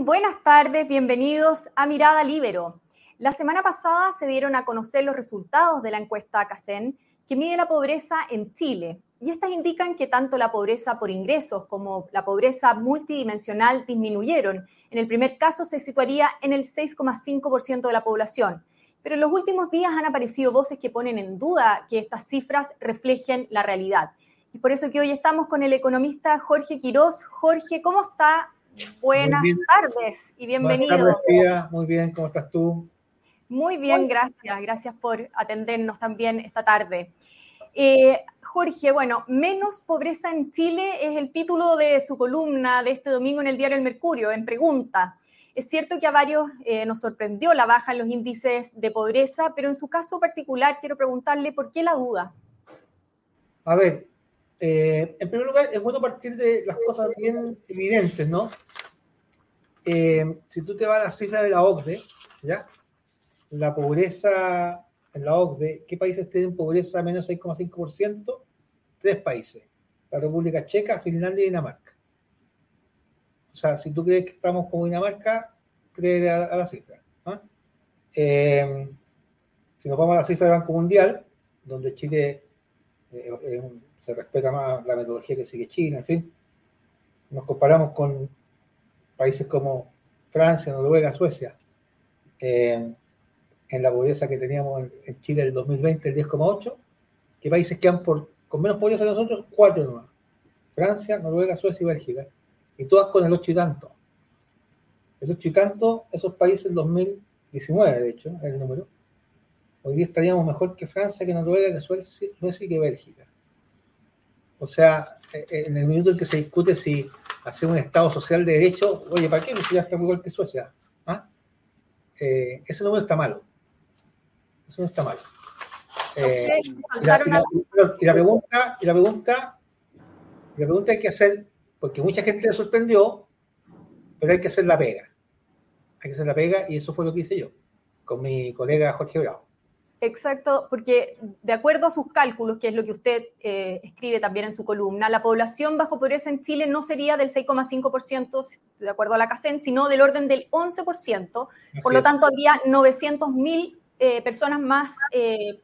Buenas tardes, bienvenidos a Mirada Libero. La semana pasada se dieron a conocer los resultados de la encuesta CACEN que mide la pobreza en Chile. Y estas indican que tanto la pobreza por ingresos como la pobreza multidimensional disminuyeron. En el primer caso se situaría en el 6,5% de la población. Pero en los últimos días han aparecido voces que ponen en duda que estas cifras reflejen la realidad. Y por eso que hoy estamos con el economista Jorge Quirós. Jorge, ¿cómo está? Buenas tardes y bienvenido. Buenas tardes, Muy bien, ¿cómo estás tú? Muy bien, gracias. Gracias por atendernos también esta tarde. Eh, Jorge, bueno, menos pobreza en Chile es el título de su columna de este domingo en el diario El Mercurio, en pregunta. Es cierto que a varios eh, nos sorprendió la baja en los índices de pobreza, pero en su caso particular quiero preguntarle por qué la duda. A ver, eh, en primer lugar, es bueno partir de las cosas bien evidentes, ¿no? Eh, si tú te vas a la cifra de la OCDE, ¿ya? La pobreza en la OCDE, ¿qué países tienen pobreza menos 6,5%? Tres países. La República Checa, Finlandia y Dinamarca. O sea, si tú crees que estamos como Dinamarca, cree a, la cifra. Eh, si nos vamos a la cifra del Banco Mundial, donde Chile un se respeta más la metodología que sigue China, en fin. Nos comparamos con países como Francia, Noruega, Suecia, eh, en la pobreza que teníamos en, Chile en el 2020, el 10,8, ¿qué países quedan por, con menos pobreza que nosotros? Cuatro nomás. Francia, Noruega, Suecia y Bélgica. Y todas con el 8 y tanto. El 8 y tanto, esos países en 2019, de hecho, es el número. Hoy día estaríamos mejor que Francia, que Noruega, que Suecia, Suecia y que Bélgica. O sea, eh, eh, en el minuto en que se discute si hacer un Estado social de derecho, oye, ¿para qué? Pues ya está igual que Suecia. ¿Ah? Eh, ese número está malo. Eso no está malo. y, la, pregunta, y la pregunta, y la pregunta hay que hacer, porque mucha gente le sorprendió, pero hay que hacer la pega. Hay que hacer la pega y eso fue lo que hice yo con mi colega Jorge Bravo. Exacto, porque de acuerdo a sus cálculos, que es lo que usted eh, escribe también en su columna, la población bajo pobreza en Chile no sería del 6,5%, de acuerdo a la CACEN, sino del orden del 11%. Por lo tanto, habría 900.000 eh, personas más eh,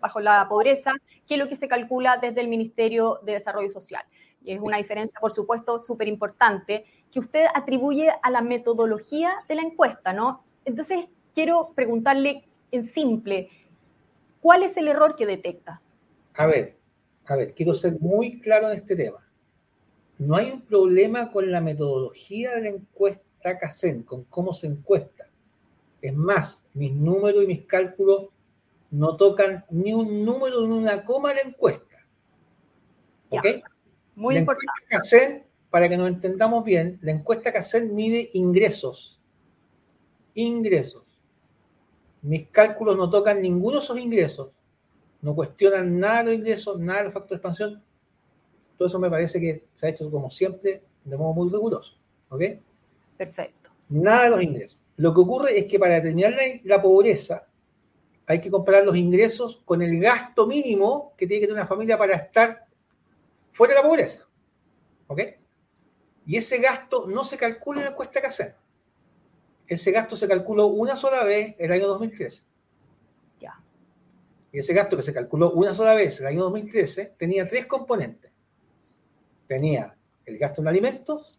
bajo la pobreza que lo que se calcula desde el Ministerio de Desarrollo Social. Y es una diferencia, por supuesto, súper importante que usted atribuye a la metodología de la encuesta, ¿no? Entonces, quiero preguntarle en simple, ¿Cuál es el error que detecta? A ver, a ver, quiero ser muy claro en este tema. No hay un problema con la metodología de la encuesta CACEN, con cómo se encuesta. Es más, mis números y mis cálculos no tocan ni un número ni una coma de la encuesta. ¿Ok? muy la importante. CACEN, para que nos entendamos bien, la encuesta CACEN mide ingresos. Ingresos. Mis cálculos no tocan ninguno de esos ingresos, no cuestionan nada de los ingresos, nada del factor de expansión. Todo eso me parece que se ha hecho como siempre, de modo muy riguroso. ¿Ok? Perfecto. Nada de los ingresos. Lo que ocurre es que para determinar la, pobreza hay que comparar los ingresos con el gasto mínimo que tiene que tener una familia para estar fuera de la pobreza. ¿Ok? Y ese gasto no se calcula en la encuesta que hacer ese gasto se calculó una sola vez el año 2013. Ya. Y ese gasto que se calculó una sola vez el año 2013 tenía tres componentes. Tenía el gasto en alimentos,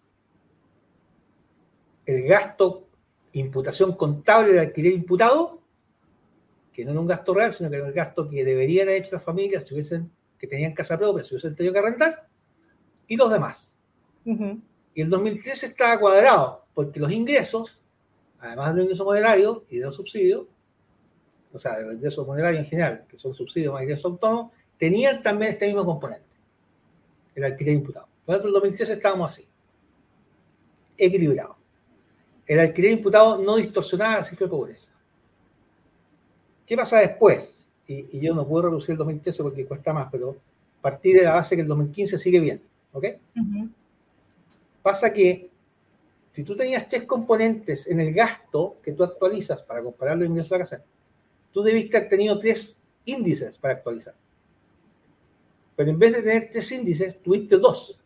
el gasto imputación contable del alquiler imputado, que no era un gasto real, sino que era el gasto que deberían haber hecho las familias si hubiesen, que tenían casa propia, si hubiesen tenido que arrendar, y los demás. Y el 2013 estaba cuadrado, porque los ingresos además de los ingresos moderarios y de los subsidios, o sea, de los ingresos moderarios en general, que son subsidios más ingresos autónomos, tenían también este mismo componente, el alquiler imputado. Tanto, en el 2013 estábamos así, equilibrados. El alquiler imputado no distorsionaba la cifra de pobreza. ¿Qué pasa después? Y, yo no puedo reducir el 2013 porque cuesta más, pero partir de la base que el 2015 sigue bien. ¿Ok? Pasa que si tú tenías tres componentes en el gasto que tú actualizas para comparar los ingresos de la casa, tú debiste haber tenido tres índices para actualizar. Pero en vez de tener tres índices, tuviste dos.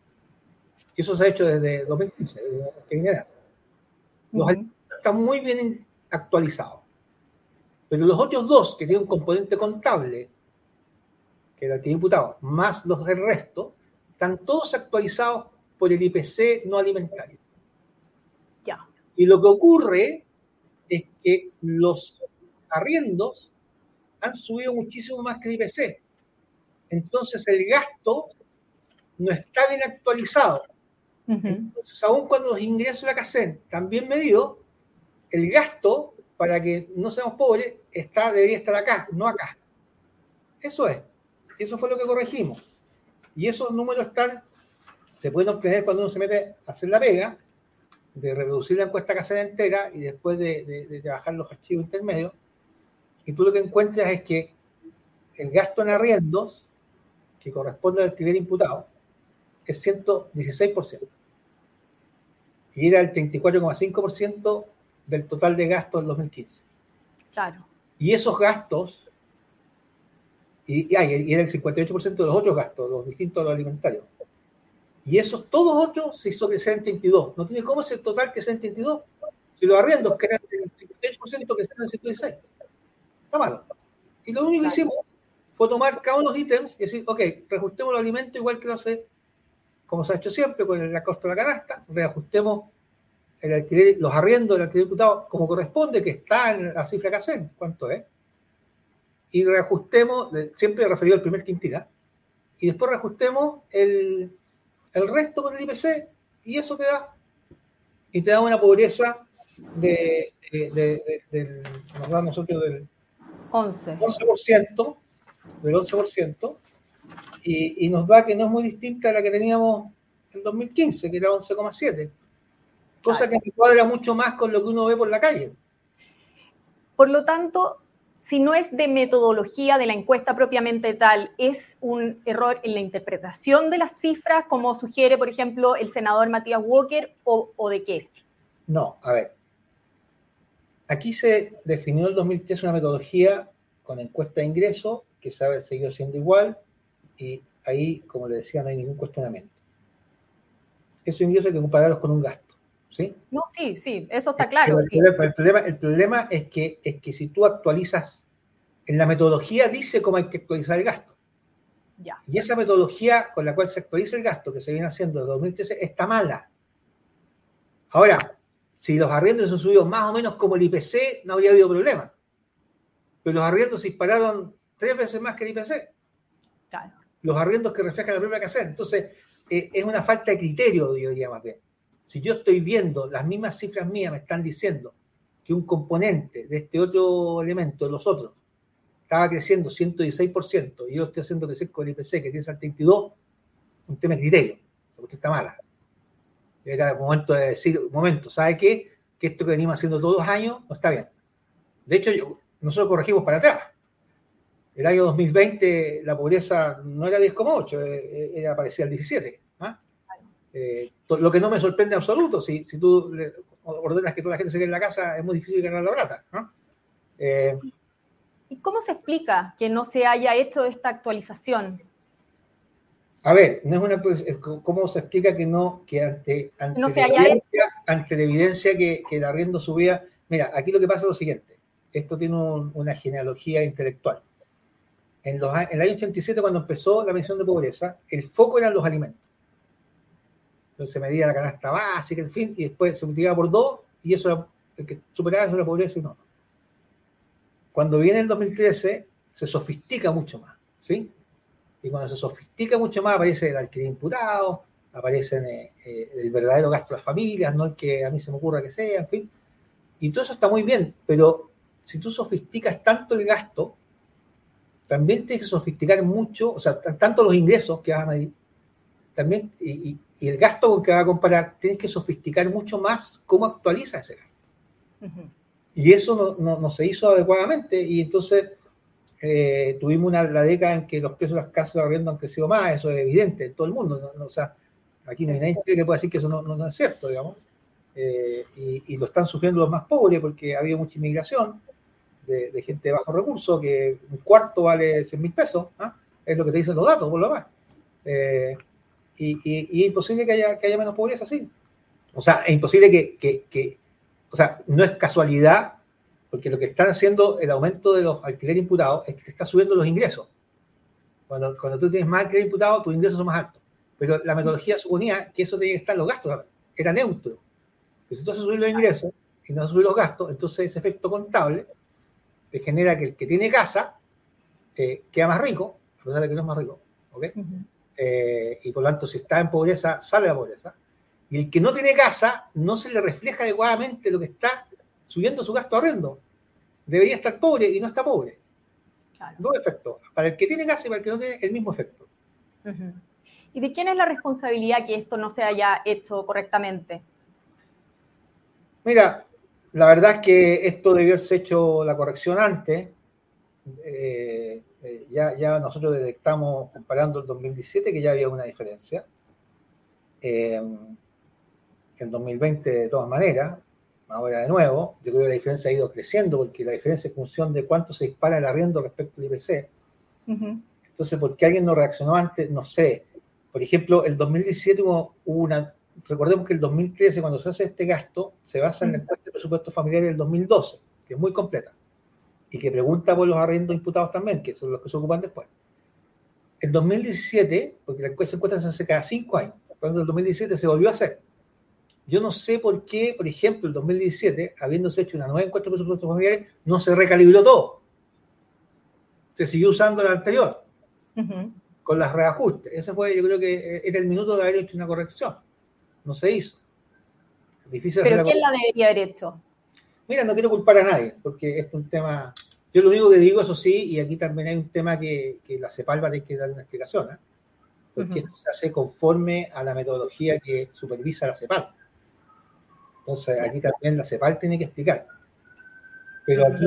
Y eso se ha hecho desde 2015, Los están muy bien actualizados. Pero los otros dos, que tienen un componente contable, que era el imputado, más los del resto, están todos actualizados por el IPC no alimentario. Y lo que ocurre es que los arriendos han subido muchísimo más que el IPC. Entonces el gasto no está bien actualizado. Entonces, aun cuando los ingresos de la CACEN están bien medidos, el gasto, para que no seamos pobres, está, debería estar acá, no acá. Eso es. Eso fue lo que corregimos. Y esos números están, se pueden obtener cuando uno se mete a hacer la pega, de reducir la encuesta casera entera y después de, trabajar los archivos intermedios. Y tú lo que encuentras es que el gasto en arriendos, que corresponde al alquiler imputado, es 116%. Y era el 34,5% del total de gastos en 2015. Claro. Y esos gastos, y, y, era el 58% de los otros gastos, los distintos a los alimentarios. Y esos todos otros se hizo que sean 32. No tiene cómo ser total que sean 32. Si los arriendos que eran el 58% que sean el 116. Está malo. Y lo único que hicimos fue tomar cada uno de los ítems y decir, ok, reajustemos los alimentos igual que lo hace, como se ha hecho siempre, con la costa de la canasta, reajustemos el alquiler, los arriendos del alquiler diputado como corresponde, que está en la cifra que hacen, ¿cuánto es? Y reajustemos, siempre referido al primer quintil, y después reajustemos el, el resto con el IPC, y eso te da, y te da una pobreza de, de, nos da nosotros del 11%, 11% del 11%, y, y nos da que no es muy distinta a la que teníamos en 2015, que era 11,7% cosa que me cuadra mucho más con lo que uno ve por la calle. Por lo tanto, si no es de metodología de la encuesta propiamente tal, es un error en la interpretación de las cifras, como sugiere, por ejemplo, el senador Matías Walker, o, de qué? No, a ver. Aquí se definió el 2003 una metodología con encuesta de ingreso, que sabe seguir siendo igual, y ahí, como le decía, no hay ningún cuestionamiento. Esos ingresos hay que compararlos con un gasto. No, sí, sí, eso está claro. El, problema, el, problema, es, que, es que si tú actualizas, en la metodología dice cómo hay que actualizar el gasto. Ya. Y esa metodología con la cual se actualiza el gasto que se viene haciendo desde 2013 está mala. Ahora, si los arriendos han subido más o menos como el IPC, no habría habido problema. Pero los arriendos se dispararon tres veces más que el IPC. Claro. Los arriendos que reflejan la propia que hacer. Entonces, eh, es una falta de criterio, yo diría más bien. Si yo estoy viendo las mismas cifras mías me están diciendo que un componente de este otro elemento, de los otros, estaba creciendo 116% y yo estoy haciendo crecer con el IPC que tiene 32, un tema de criterio, porque está mala. Era el momento de decir, un momento, ¿sabe qué? Que esto que venimos haciendo todos los años no está bien. De hecho, nosotros corregimos para atrás. El año 2020 la pobreza no era 10,8, eh, eh, era parecía el 17. Eh, lo que no me sorprende en absoluto, si, si tú ordenas que toda la gente se quede en la casa, es muy difícil ganar la plata. Eh, ¿Y cómo se explica que no se haya hecho esta actualización? A ver, no es una ¿cómo se explica que no, que ante, ante, no la, evidencia, ante la evidencia que, que, el arriendo subía? Mira, aquí lo que pasa es lo siguiente, esto tiene una genealogía intelectual. En, los, en el año 87, cuando empezó la medición de pobreza, el foco eran los alimentos. Se medía la canasta básica, en fin, y después se multiplicaba por dos, y eso era, el que superaba eso era pobreza y no. Cuando viene el 2013, se sofistica mucho más, ¿sí? Y cuando se sofistica mucho más, aparece el alquiler imputado, aparece eh, eh, el verdadero gasto de las familias, no el que a mí se me ocurra que sea, en fin. Y todo eso está muy bien, pero si tú sofisticas tanto el gasto, también tienes que sofisticar mucho, o sea, tanto los ingresos que vas a medir, también, y el gasto con que va a comparar, tienes que sofisticar mucho más cómo actualiza ese gasto. Y eso no, se hizo adecuadamente y entonces eh, tuvimos una, la década en que los precios de las casas de arriendo han crecido más, eso es evidente en todo el mundo. o sea, aquí no hay nadie que pueda decir que eso no, es cierto, digamos. Eh, y, lo están sufriendo los más pobres porque ha habido mucha inmigración de, gente de bajo recursos, que un cuarto vale 100 mil pesos, ¿ah? es lo que te dicen los datos, por lo más. Y, es imposible que haya, que haya menos pobreza, sí. O sea, es imposible que, o sea, no es casualidad, porque lo que están haciendo el aumento de los alquileres imputados es que te está subiendo los ingresos. Cuando, tú tienes más alquiler imputado, tus ingresos son más altos. Pero la metodología suponía que eso tenía que estar los gastos, era neutro. Pero si tú subir los ingresos y no subir los gastos, entonces ese efecto contable te genera que el que tiene casa eh, queda más rico, a pesar de que no es más rico. ¿ok? Eh, y por lo tanto, si está en pobreza, sale de la pobreza. Y el que no tiene casa, no se le refleja adecuadamente lo que está subiendo su gasto horrendo. Debería estar pobre y no está pobre. Claro. Dos efectos. Para el que tiene casa y para el que no tiene, el mismo efecto. ¿Y de quién es la responsabilidad que esto no se haya hecho correctamente? Mira, la verdad es que esto debió haberse hecho la corrección antes. Eh, eh, ya, ya nosotros detectamos, comparando el 2017, que ya había una diferencia. Eh, en 2020, de todas maneras, ahora de nuevo, yo creo que la diferencia ha ido creciendo, porque la diferencia es función de cuánto se dispara el arriendo respecto al IPC. Entonces, ¿por qué alguien no reaccionó antes? No sé. Por ejemplo, el 2017 hubo una. Recordemos que el 2013, cuando se hace este gasto, se basa en el presupuesto familiar del 2012, que es muy completa y que pregunta por los arriendos imputados también, que son los que se ocupan después. En 2017, porque la encuesta se hace cada cinco años, cuando en el 2017 se volvió a hacer. Yo no sé por qué, por ejemplo, el 2017, habiéndose hecho una nueva encuesta de presupuestos familiares, no se recalibró todo. Se siguió usando la anterior, con las reajustes. Ese fue, yo creo que era el minuto de haber hecho una corrección. No se hizo. Difícil ¿Pero quién la debería haber hecho? Mira, no quiero culpar a nadie, porque es un tema. Yo lo único que digo, eso sí, y aquí también hay un tema que, la CEPAL va a tener que dar una explicación, ¿eh? porque esto se hace conforme a la metodología que supervisa la CEPAL. Entonces, aquí también la CEPAL tiene que explicar. Pero aquí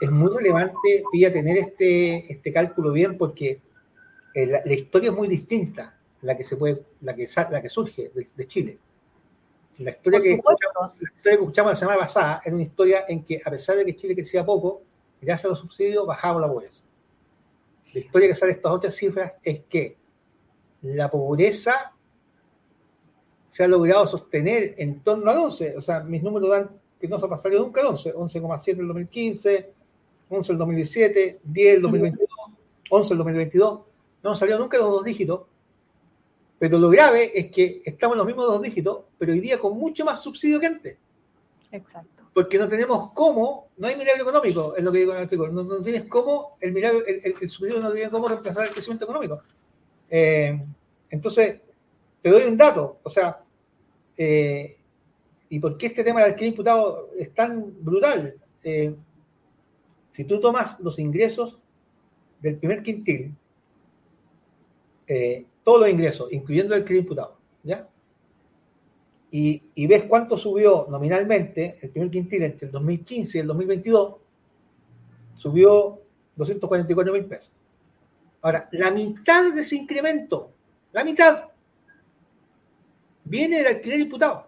es muy relevante, Pilla, tener este, este cálculo bien, porque eh, la, historia es muy distinta, la que, se puede, la que, la que surge de Chile. La historia, que escuchamos, la semana pasada era una historia en que, a pesar de que Chile crecía poco, gracias a los subsidios bajaba la pobreza. La historia que sale estas otras cifras es que la pobreza se ha logrado sostener en torno al 11. O sea, mis números dan que no se ha pasado nunca el 11. 11,7 el 2015, 11 el 2017, 10 el 2022, 11 el 2022. No han salido nunca los dos dígitos pero lo grave es que estamos en los mismos dos dígitos, pero hoy día con mucho más subsidio que antes. Exacto. Porque no tenemos cómo, no hay milagro económico, es lo que digo en el artículo, no, tienes cómo, el milagro, el, subsidio no tiene cómo reemplazar el crecimiento económico. Eh, entonces, te doy un dato, o sea, eh, ¿y por qué este tema del alquiler imputado es tan brutal? Eh, si tú tomas los ingresos del primer quintil, eh, todos los ingresos, incluyendo el crédito imputado, ¿ya? Y, ves cuánto subió nominalmente el primer quintil entre el 2015 y el 2022, subió 244 mil pesos. Ahora, la mitad de ese incremento, la mitad, viene del alquiler imputado.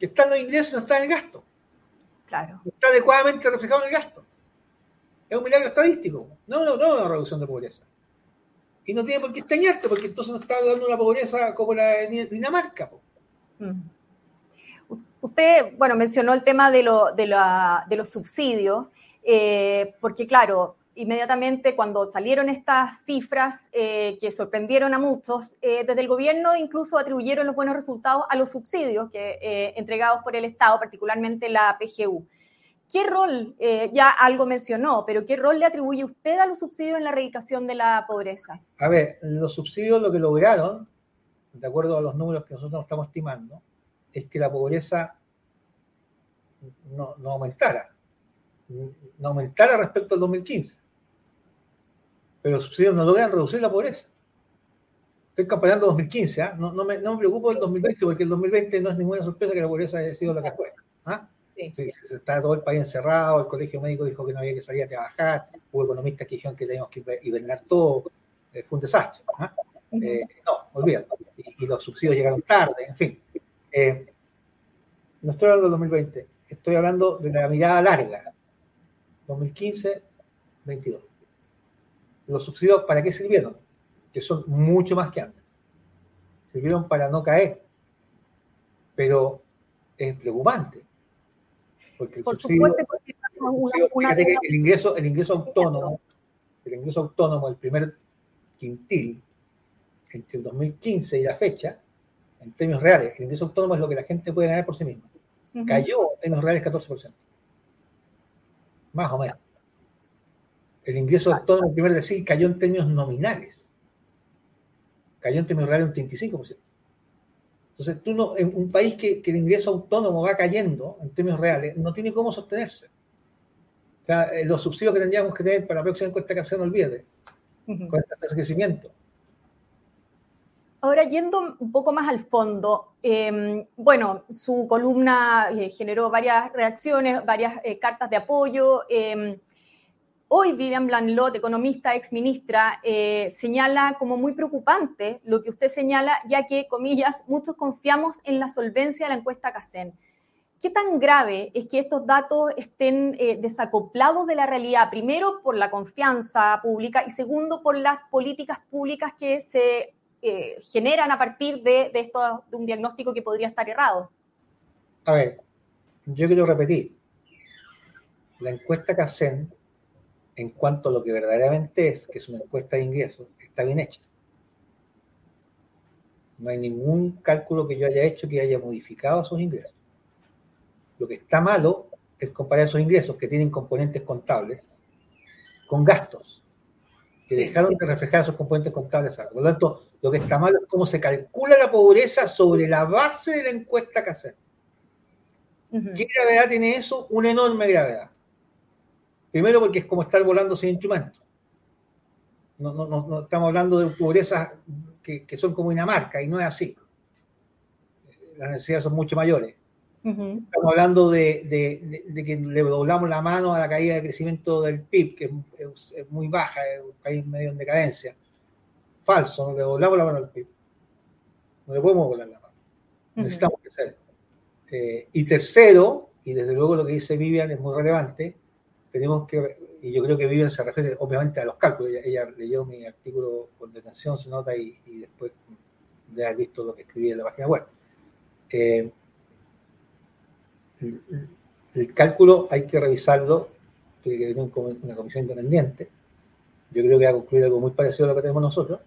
Que está en los ingresos y no está en el gasto. Claro. está adecuadamente reflejado en el gasto. Es un milagro estadístico. No, no, no una reducción de pobreza. Y no tiene por qué extrañarte, porque entonces no está dando una pobreza como la de Dinamarca. Mm. Usted, bueno, mencionó el tema de, los subsidios, eh, porque claro, inmediatamente cuando salieron estas cifras eh, que sorprendieron a muchos, eh, desde el gobierno incluso atribuyeron los buenos resultados a los subsidios que, entregados por el Estado, particularmente la PGU. ¿Qué rol, eh, ya algo mencionó, pero qué rol le atribuye usted a los subsidios en la erradicación de la pobreza? A ver, los subsidios lo que lograron, de acuerdo a los números que nosotros estamos estimando, es que la pobreza no, aumentara, no aumentara respecto al 2015. Pero los subsidios no logran reducir la pobreza. Estoy comparando 2015, ¿ah? no, me, no me preocupo del 2020, porque el 2020 no es ninguna sorpresa que la pobreza haya sido la que fue. ¿ah? Sí. está todo el país encerrado, el colegio médico dijo que no había que salir a trabajar, hubo economistas que dijeron que teníamos que hibernar todo, eh, fue un desastre. ¿ah? Eh, no, olvídate. Y, los subsidios llegaron tarde, en fin. Eh, no estoy hablando del 2020, estoy hablando de la mirada larga, 2015-22. Los subsidios, ¿para qué sirvieron? Que son mucho más que antes. Sirvieron para no caer. Pero es preocupante. Porque Por supuesto, porque una, el ingreso, el ingreso autónomo, el ingreso autónomo, el primer quintil, entre el 2015 y la fecha, en términos reales, el ingreso autónomo es lo que la gente puede ganar por sí misma. Cayó en términos reales 14%. Más o menos. El ingreso autónomo, el primer decir, cayó en términos nominales. Cayó en términos reales un 35%. Entonces, tú no, en un país que, el ingreso autónomo va cayendo en términos reales, no tiene cómo sostenerse. O sea, eh, los subsidios que tendríamos que tener para la próxima encuesta que no olvide, con este crecimiento. Ahora, yendo un poco más al fondo, em, bueno, su columna eh, generó varias reacciones, varias eh, cartas de apoyo. Hoy Vivian Blanlot, economista, ex ministra, eh, señala como muy preocupante lo que usted señala, ya que, comillas, muchos confiamos en la solvencia de la encuesta CACEN. ¿Qué tan grave es que estos datos estén eh, desacoplados de la realidad? Primero, por la confianza pública y segundo, por las políticas públicas que se eh, generan a partir de, esto, de un diagnóstico que podría estar errado. A ver, yo quiero repetir. La encuesta CACEN en cuanto a lo que verdaderamente es, que es una encuesta de ingresos, está bien hecha. No hay ningún cálculo que yo haya hecho que haya modificado esos ingresos. Lo que está malo es comparar esos ingresos que tienen componentes contables con gastos que dejaron de reflejar esos componentes contables. Por lo tanto, lo que está malo es cómo se calcula la pobreza sobre la base de la encuesta que hacer. ¿Qué gravedad tiene eso? Una enorme gravedad. Primero porque es como estar volando sin instrumento. No, no, no, estamos hablando de pobreza que, que, son como Dinamarca y no es así. Las necesidades son mucho mayores. Estamos hablando de, de, de, que le doblamos la mano a la caída de crecimiento del PIB, que es, muy baja, es un país medio en decadencia. Falso, no le doblamos la mano al PIB. No le podemos doblar la mano. Necesitamos crecer. Eh, y tercero, y desde luego lo que dice Vivian es muy relevante, tenemos que, y yo creo que Vivian se refiere obviamente a los cálculos, ella, leyó mi artículo con detención, se nota, y, después de haber visto lo que escribí en la página web. Eh, el, cálculo hay que revisarlo, tiene que tener una comisión independiente. Yo creo que va a concluir algo muy parecido a lo que tenemos nosotros,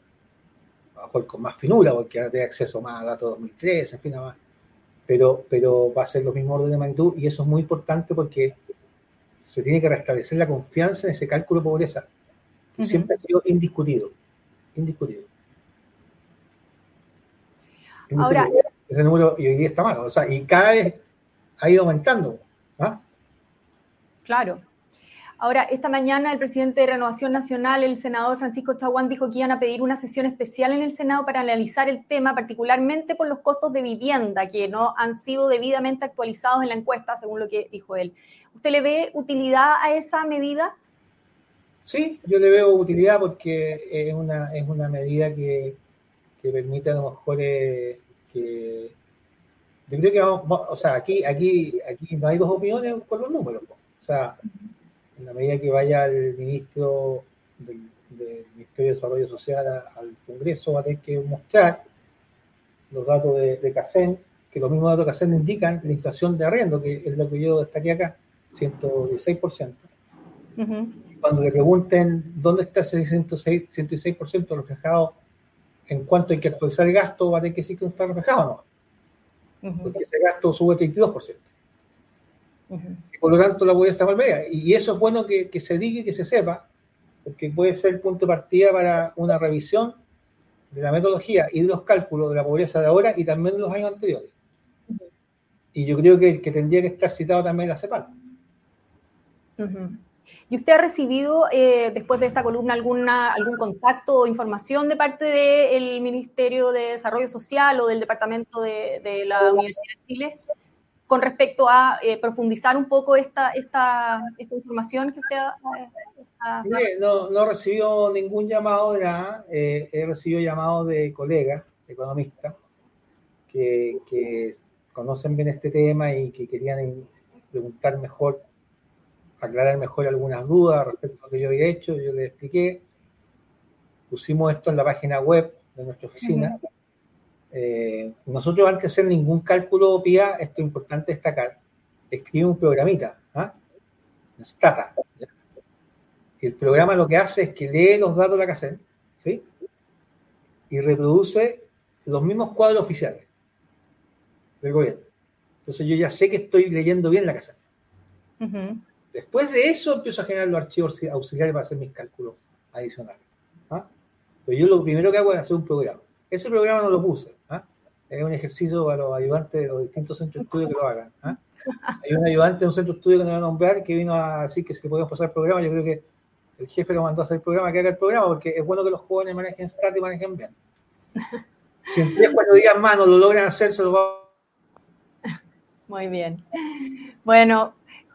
a lo mejor con más finura, porque ahora tiene acceso más a datos 2003, en fin, nada más. Pero, pero va a ser los mismos orden de magnitud y eso es muy importante porque se tiene que restablecer la confianza en ese cálculo de pobreza, que siempre ha sido indiscutido. Indiscutido. Ahora. Ese número y hoy día está mal, o sea, y cada vez ha ido aumentando. ¿ah? Claro. Ahora, esta mañana el presidente de Renovación Nacional, el senador Francisco Chaguán, dijo que iban a pedir una sesión especial en el Senado para analizar el tema, particularmente por los costos de vivienda que no han sido debidamente actualizados en la encuesta, según lo que dijo él. ¿Usted le ve utilidad a esa medida? Sí, yo le veo utilidad porque es una, es una medida que, permite a lo mejor que... Yo creo que vamos, o sea, aquí, aquí, aquí no hay dos opiniones con los números. O sea, en la medida que vaya el ministro del, Ministerio de Desarrollo Social al Congreso va a tener que mostrar los datos de, de CACEN, que los mismos datos de CACEN indican la inflación de arriendo, que es lo que yo destaqué acá, 116%. Cuando le pregunten dónde está ese 106, 116% reflejado en cuánto hay que actualizar el gasto, va a tener que decir que no está reflejado no. Porque ese gasto sube 32%. y por lo tanto, la pobreza está media. Y eso es bueno que, que se diga y que se sepa, porque puede ser el punto de partida para una revisión de la metodología y de los cálculos de la pobreza de ahora y también de los años anteriores. Y yo creo que el que tendría que estar citado también es la CEPAL. ¿Y usted ha recibido eh, después de esta columna alguna, algún contacto o información de parte del Ministerio de Desarrollo Social o del Departamento de, la Universidad de Chile con respecto a eh, profundizar un poco esta, esta, esta información que usted ha, no, no he recibido ningún llamado de eh, he recibido llamados de colegas, economistas, que, que conocen bien este tema y que querían preguntar mejor aclarar mejor algunas dudas respecto a lo que yo había hecho, yo le expliqué. Pusimos esto en la página web de nuestra oficina. Eh, nosotros antes de hacer ningún cálculo PIA, esto es importante destacar, escribe un programita, ¿ah? Stata. El programa lo que hace es que lee los datos de la CACEN, ¿sí? Y reproduce los mismos cuadros oficiales del gobierno. Entonces yo ya sé que estoy leyendo bien la CACEN. Después de eso empiezo a generar los archivos auxiliares para hacer mis cálculos adicionales. ¿ah? Pero yo lo primero que hago es hacer un programa. Ese programa no lo puse. ¿ah? Es un ejercicio para los ayudantes de los distintos centros de estudio que lo hagan. ¿ah? Hay un ayudante de un centro de estudio que nos va a nombrar que vino a decir que si podemos pasar el programa. Yo creo que el jefe lo mandó a hacer el programa, que haga el programa, porque es bueno que los jóvenes manejen STAT y manejen bien. Si en 3 4 días más no lo logran hacer, se lo va Muy bien. Bueno,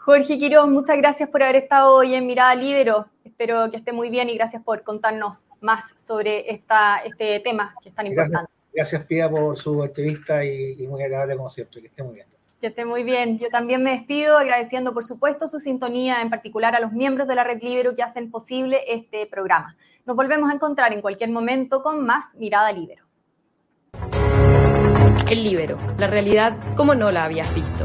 Jorge Quiroz, muchas gracias por haber estado hoy en Mirada Libero. Espero que esté muy bien y gracias por contarnos más sobre esta, este tema que es tan importante. Gracias, Pia, por su entrevista y, y muy agradable como siempre. Que esté muy bien. Que esté muy bien. Yo también me despido agradeciendo, por supuesto, su sintonía, en particular a los miembros de la Red Libero que hacen posible este programa. Nos volvemos a encontrar en cualquier momento con más Mirada Libero. El Libero, la realidad como no la habías visto.